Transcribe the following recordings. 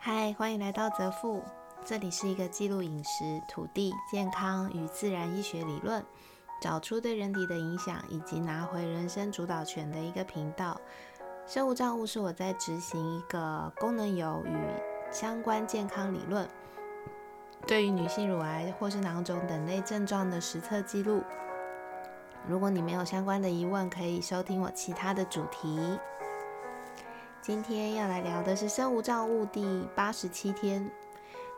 嗨，欢迎来到泽富，这里是一个记录饮食、土地、健康与自然医学理论，找出对人体的影响，以及拿回人生主导权的一个频道。生物账户是我在执行一个功能油与相关健康理论，对于女性乳癌或是囊肿等类症状的实测记录。如果你没有相关的疑问，可以收听我其他的主题。今天要来聊的是生无障物第八十七天，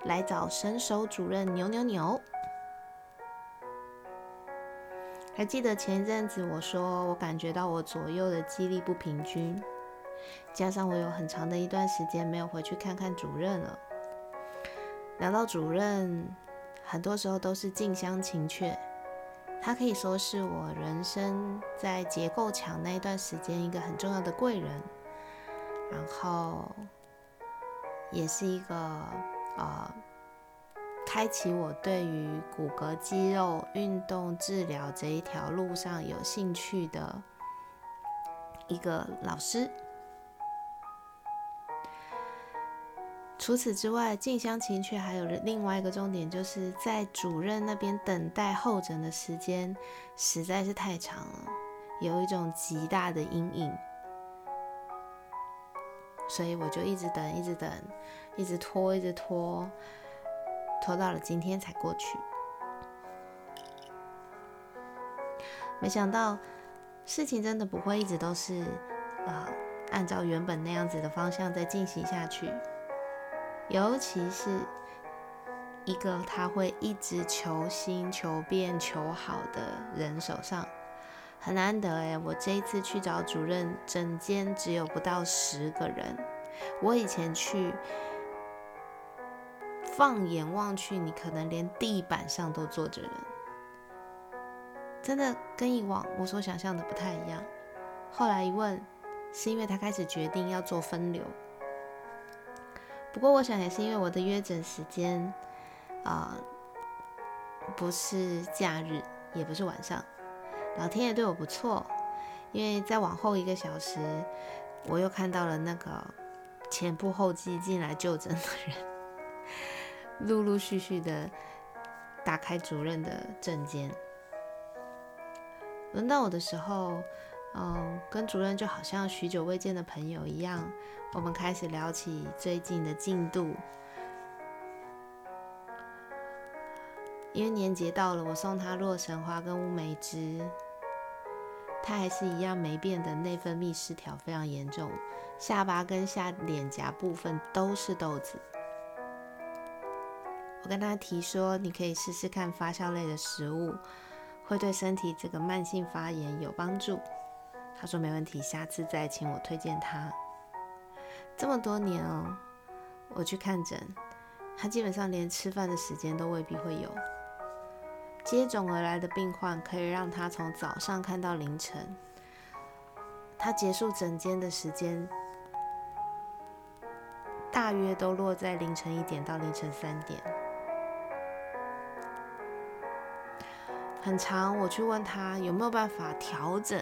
来找神手主任牛牛牛。还记得前一阵子我说我感觉到我左右的肌力不平均，加上我有很长的一段时间没有回去看看主任了。聊到主任，很多时候都是近乡情怯，他可以说是我人生在结构墙那一段时间一个很重要的贵人。然后，也是一个呃，开启我对于骨骼肌肉运动治疗这一条路上有兴趣的一个老师。除此之外，静香情却还有另外一个重点，就是在主任那边等待候诊的时间实在是太长了，有一种极大的阴影。所以我就一直等，一直等，一直拖，一直拖，拖到了今天才过去。没想到事情真的不会一直都是呃按照原本那样子的方向在进行下去，尤其是一个他会一直求新、求变、求好的人手上。很难得哎，我这一次去找主任，整间只有不到十个人。我以前去，放眼望去，你可能连地板上都坐着人，真的跟以往我所想象的不太一样。后来一问，是因为他开始决定要做分流。不过我想也是因为我的约诊时间啊，不是假日，也不是晚上。老天爷对我不错，因为再往后一个小时，我又看到了那个前仆后继进来就诊的人，陆陆续续的打开主任的证件。轮到我的时候，嗯，跟主任就好像许久未见的朋友一样，我们开始聊起最近的进度。因为年节到了，我送他洛神花跟乌梅汁，他还是一样没变的内分泌失调非常严重，下巴跟下脸颊部分都是痘子。我跟他提说，你可以试试看发酵类的食物，会对身体这个慢性发炎有帮助。他说没问题，下次再请我推荐他。这么多年哦，我去看诊，他基本上连吃饭的时间都未必会有。接踵而来的病患可以让他从早上看到凌晨，他结束整间的时间大约都落在凌晨一点到凌晨三点，很长。我去问他有没有办法调整，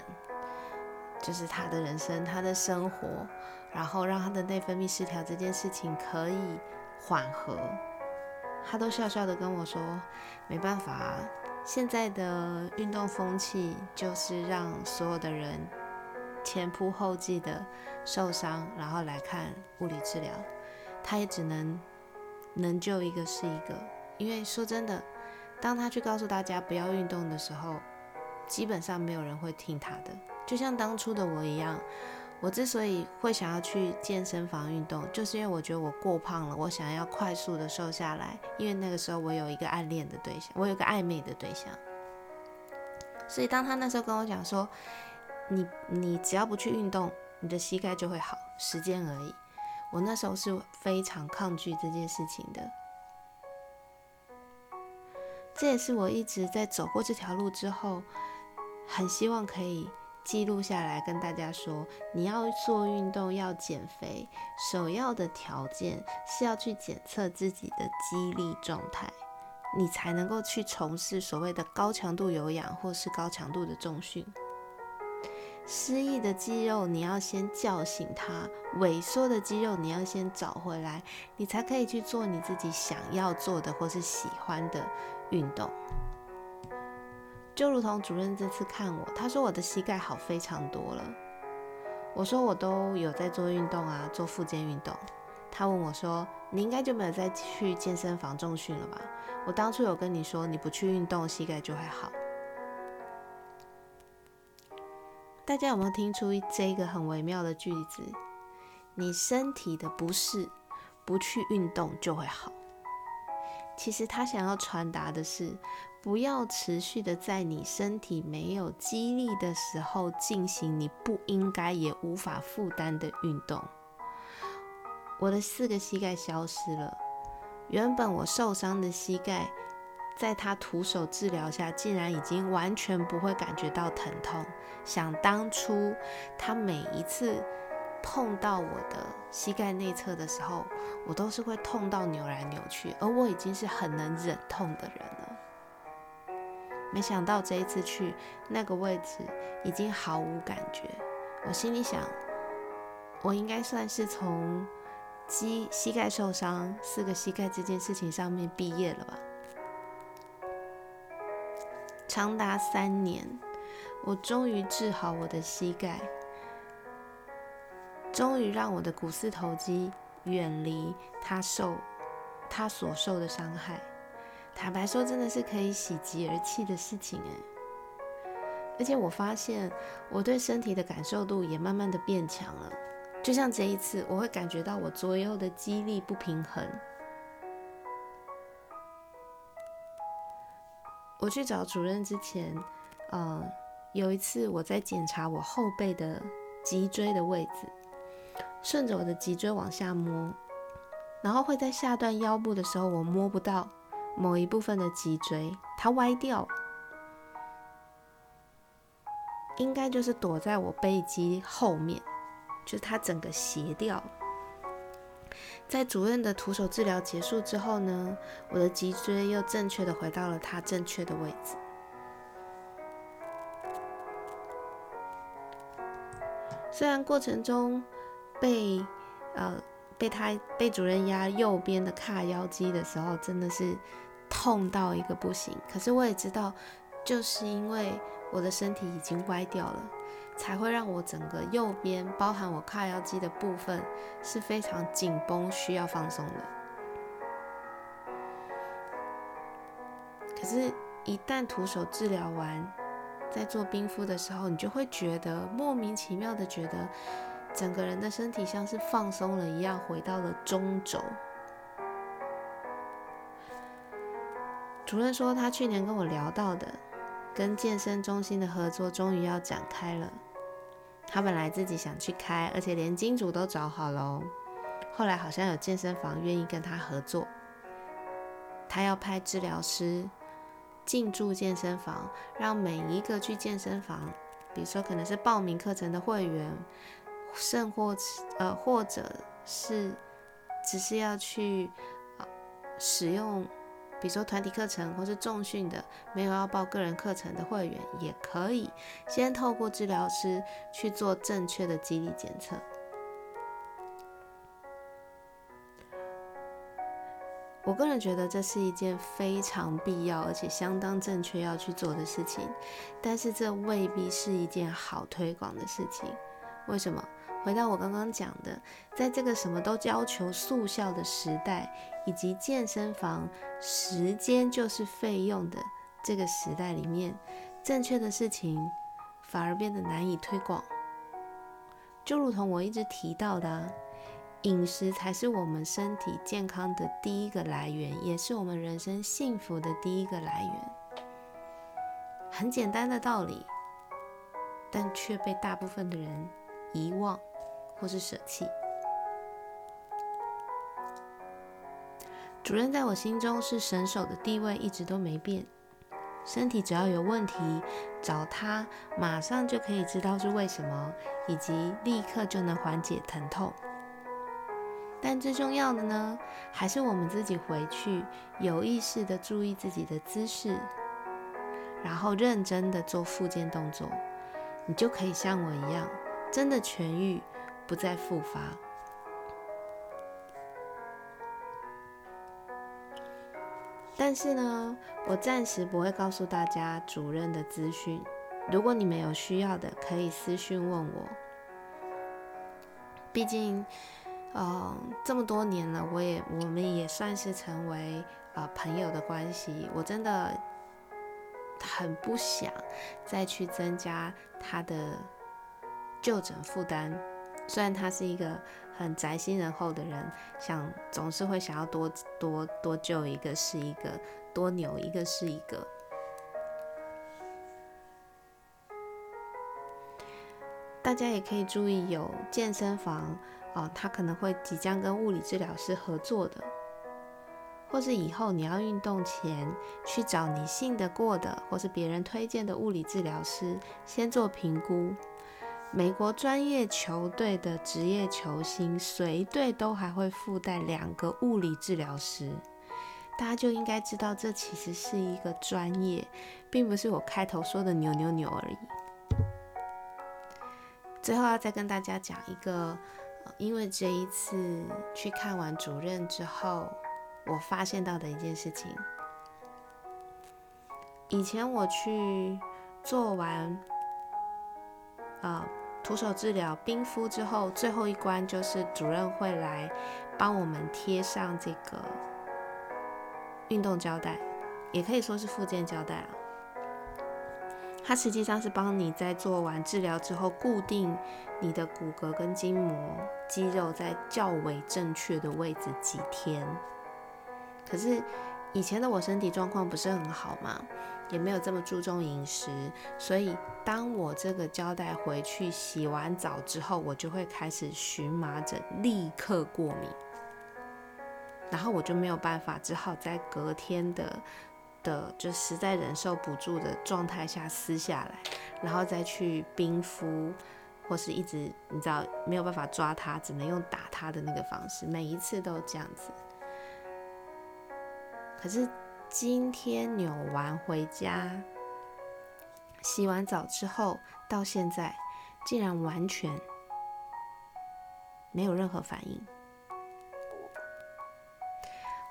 就是他的人生、他的生活，然后让他的内分泌失调这件事情可以缓和。他都笑笑的跟我说：“没办法，现在的运动风气就是让所有的人前仆后继的受伤，然后来看物理治疗。他也只能能救一个是一个。因为说真的，当他去告诉大家不要运动的时候，基本上没有人会听他的，就像当初的我一样。”我之所以会想要去健身房运动，就是因为我觉得我过胖了，我想要快速的瘦下来。因为那个时候我有一个暗恋的对象，我有个暧昧的对象。所以当他那时候跟我讲说，你你只要不去运动，你的膝盖就会好，时间而已。我那时候是非常抗拒这件事情的。这也是我一直在走过这条路之后，很希望可以。记录下来跟大家说，你要做运动要减肥，首要的条件是要去检测自己的肌力状态，你才能够去从事所谓的高强度有氧或是高强度的重训。失忆的肌肉你要先叫醒它，萎缩的肌肉你要先找回来，你才可以去做你自己想要做的或是喜欢的运动。就如同主任这次看我，他说我的膝盖好非常多了。我说我都有在做运动啊，做复健运动。他问我说：“你应该就没有再去健身房重训了吧？”我当初有跟你说，你不去运动，膝盖就会好。大家有没有听出这个很微妙的句子？你身体的不适，不去运动就会好。其实他想要传达的是。不要持续的在你身体没有肌力的时候进行你不应该也无法负担的运动。我的四个膝盖消失了，原本我受伤的膝盖，在他徒手治疗下，竟然已经完全不会感觉到疼痛。想当初，他每一次碰到我的膝盖内侧的时候，我都是会痛到扭来扭去，而我已经是很能忍痛的人了。没想到这一次去那个位置已经毫无感觉，我心里想，我应该算是从膝膝盖受伤、四个膝盖这件事情上面毕业了吧。长达三年，我终于治好我的膝盖，终于让我的股四头肌远离它受它所受的伤害。坦白说，真的是可以喜极而泣的事情哎！而且我发现，我对身体的感受度也慢慢的变强了。就像这一次，我会感觉到我左右的肌力不平衡。我去找主任之前，呃，有一次我在检查我后背的脊椎的位置，顺着我的脊椎往下摸，然后会在下段腰部的时候，我摸不到。某一部分的脊椎，它歪掉，应该就是躲在我背肌后面，就是它整个斜掉。在主任的徒手治疗结束之后呢，我的脊椎又正确的回到了它正确的位置。虽然过程中被呃被他被主任压右边的髂腰肌的时候，真的是。痛到一个不行，可是我也知道，就是因为我的身体已经歪掉了，才会让我整个右边，包含我髂腰肌的部分是非常紧绷，需要放松的。可是，一旦徒手治疗完，在做冰敷的时候，你就会觉得莫名其妙的觉得，整个人的身体像是放松了一样，回到了中轴。主任说，他去年跟我聊到的，跟健身中心的合作终于要展开了。他本来自己想去开，而且连金主都找好了哦。后来好像有健身房愿意跟他合作，他要派治疗师进驻健身房，让每一个去健身房，比如说可能是报名课程的会员，甚或呃或者是只是要去使用。比如说团体课程或是重训的，没有要报个人课程的会员，也可以先透过治疗师去做正确的肌力检测。我个人觉得这是一件非常必要而且相当正确要去做的事情，但是这未必是一件好推广的事情。为什么？回到我刚刚讲的，在这个什么都要求速效的时代，以及健身房时间就是费用的这个时代里面，正确的事情反而变得难以推广。就如同我一直提到的，饮食才是我们身体健康的第一个来源，也是我们人生幸福的第一个来源。很简单的道理，但却被大部分的人遗忘。或是舍弃。主任在我心中是神手的地位一直都没变。身体只要有问题，找他马上就可以知道是为什么，以及立刻就能缓解疼痛。但最重要的呢，还是我们自己回去有意识的注意自己的姿势，然后认真的做复健动作。你就可以像我一样，真的痊愈，不再复发。但是呢，我暂时不会告诉大家主任的资讯。如果你们有需要的，可以私讯问我。毕竟，呃，这么多年了，我也我们也算是成为呃朋友的关系。我真的很不想再去增加他的就诊负担。虽然他是一个很宅心仁厚的人，想总是会想要多多多救一个是一个，多扭一个是一个。大家也可以注意，有健身房哦，他可能会即将跟物理治疗师合作的，或是以后你要运动前去找你信得过的，或是别人推荐的物理治疗师先做评估。美国专业球队的职业球星随队都还会附带两个物理治疗师，大家就应该知道这其实是一个专业，并不是我开头说的扭扭扭而已。最后要再跟大家讲一个，因为这一次去看完主任之后，我发现到的一件事情。以前我去做完，啊。徒手治疗冰敷之后，最后一关就是主任会来帮我们贴上这个运动胶带，也可以说是附件胶带啊。它实际上是帮你在做完治疗之后，固定你的骨骼跟筋膜肌肉在较为正确的位置几天。可是以前的我身体状况不是很好嘛？也没有这么注重饮食，所以当我这个胶带回去洗完澡之后，我就会开始荨麻疹，立刻过敏，然后我就没有办法，只好在隔天的的就实在忍受不住的状态下撕下来，然后再去冰敷，或是一直你知道没有办法抓它，只能用打它的那个方式，每一次都这样子，可是。今天扭完回家，洗完澡之后，到现在竟然完全没有任何反应。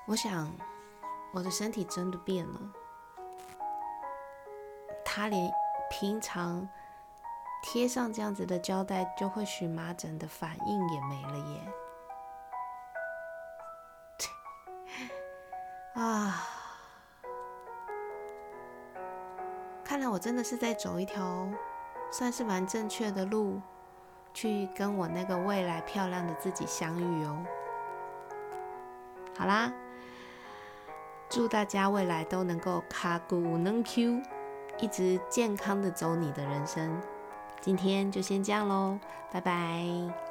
我想，我的身体真的变了。他连平常贴上这样子的胶带就会荨麻疹的反应也没了耶！啊！看来我真的是在走一条算是蛮正确的路，去跟我那个未来漂亮的自己相遇哦。好啦，祝大家未来都能够卡古能 Q，一直健康的走你的人生。今天就先这样喽，拜拜。